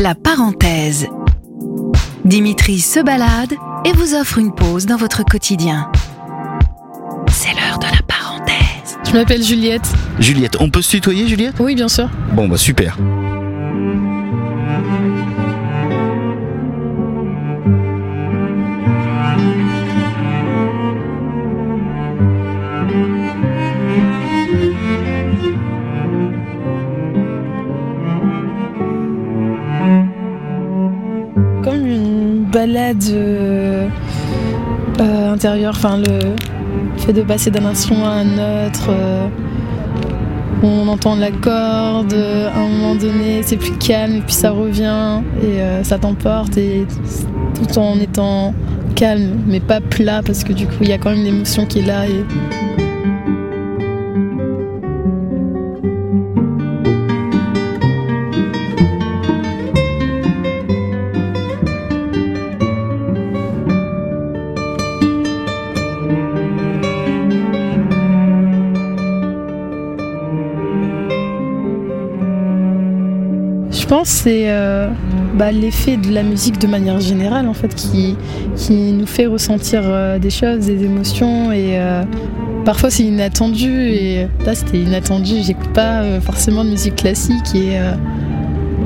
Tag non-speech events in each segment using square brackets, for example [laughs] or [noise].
La parenthèse. Dimitri se balade et vous offre une pause dans votre quotidien. C'est l'heure de la parenthèse. Je m'appelle Juliette. Juliette, on peut se tutoyer, Juliette? Oui, bien sûr. Bon, bah super. Balade euh, euh, intérieure, enfin le fait de passer d'un instrument à un autre. euh, on entend la corde, à un moment donné c'est plus calme et puis ça revient et ça t'emporte et tout en étant calme mais pas plat parce que du coup il y a quand même l'émotion qui est là et pense que c'est euh, bah, l'effet de la musique de manière générale en fait qui, qui nous fait ressentir euh, des choses, des émotions et euh, parfois c'est inattendu et là c'était inattendu. J'écoute pas forcément de musique classique et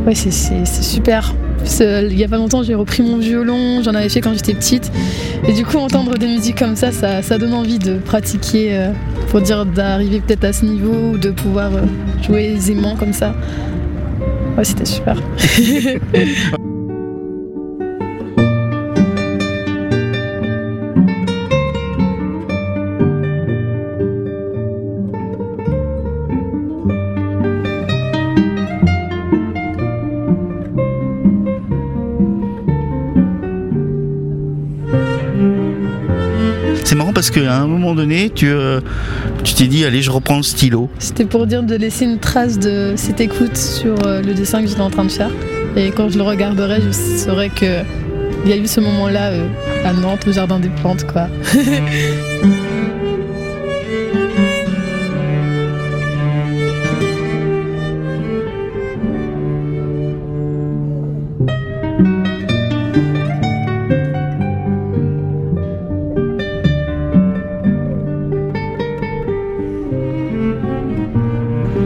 ouais c'est, c'est- super. Il y a pas longtemps j'ai repris mon violon, j'en avais fait quand j'étais petite et du coup entendre des musiques comme ça ça, ça donne envie de pratiquer pour dire d'arriver peut-être à ce niveau ou de pouvoir jouer aisément comme ça. Ouais, c'était super. [laughs] parce qu'à un moment donné, tu euh, tu t'es dit, allez, je reprends le stylo. C'était pour dire de laisser une trace de cette écoute sur euh, le dessin que j'étais en train de faire. Et quand je le regarderai, je saurai que il y a eu ce moment-là euh, à Nantes, au Jardin des Plantes, quoi. [laughs]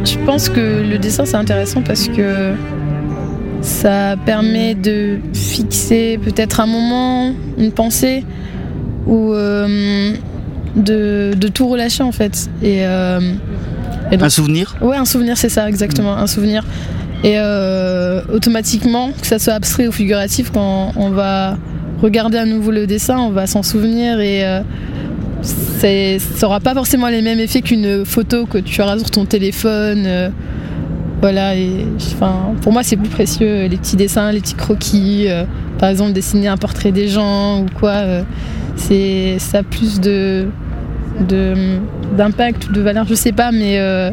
Je pense que le dessin c'est intéressant parce que ça permet de fixer peut-être un moment, une pensée ou euh, de, de tout relâcher en fait. Et, euh, et donc- Un souvenir? Ouais, un souvenir, c'est ça, exactement, un souvenir. Et euh, automatiquement, que ça soit abstrait ou figuratif, quand on va regarder à nouveau le dessin, on va s'en souvenir et ça aura pas forcément les mêmes effets qu'une photo que tu auras sur ton téléphone. euh, voilà, et enfin, pour moi, c'est plus précieux les petits dessins, les petits croquis. euh, par exemple, dessiner un portrait des gens ou quoi. euh, c'est ça a plus de de- d'impact ou de valeur, je sais pas, mais euh,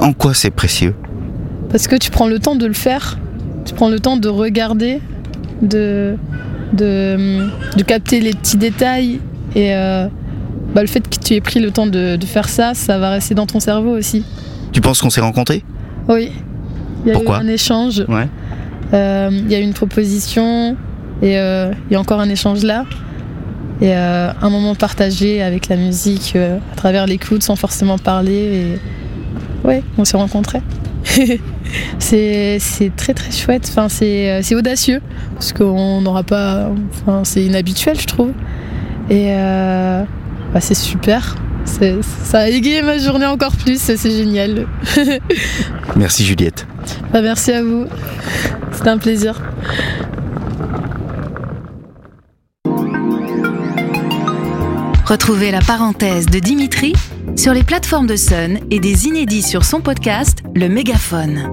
En quoi c'est précieux? parce que tu prends le temps de le faire, tu prends le temps de regarder, de, de, de capter les petits détails. Et euh, bah, le fait que tu aies pris le temps de, de faire ça, ça va rester dans ton cerveau aussi. Tu penses qu'on s'est rencontrés? Oui. Il y a Pourquoi? eu un échange, Ouais. euh, il y a eu une proposition, et euh, il y a encore un échange là. Et euh, un moment partagé avec la musique, à travers l'écoute, sans forcément parler. Et... Ouais, on s'est rencontrés. [laughs] c'est c'est très très chouette, enfin, c'est c'est audacieux, parce qu'on n'aura pas. Enfin, c'est inhabituel, je trouve. Et bah, c'est super. C'est- Ça a égayé ma journée encore plus, c'est génial. [laughs] Merci Juliette. Bah, merci à vous, c'était un plaisir. Retrouvez la parenthèse de Dimitri sur les plateformes de Sun et des inédits sur son podcast Le Mégaphone.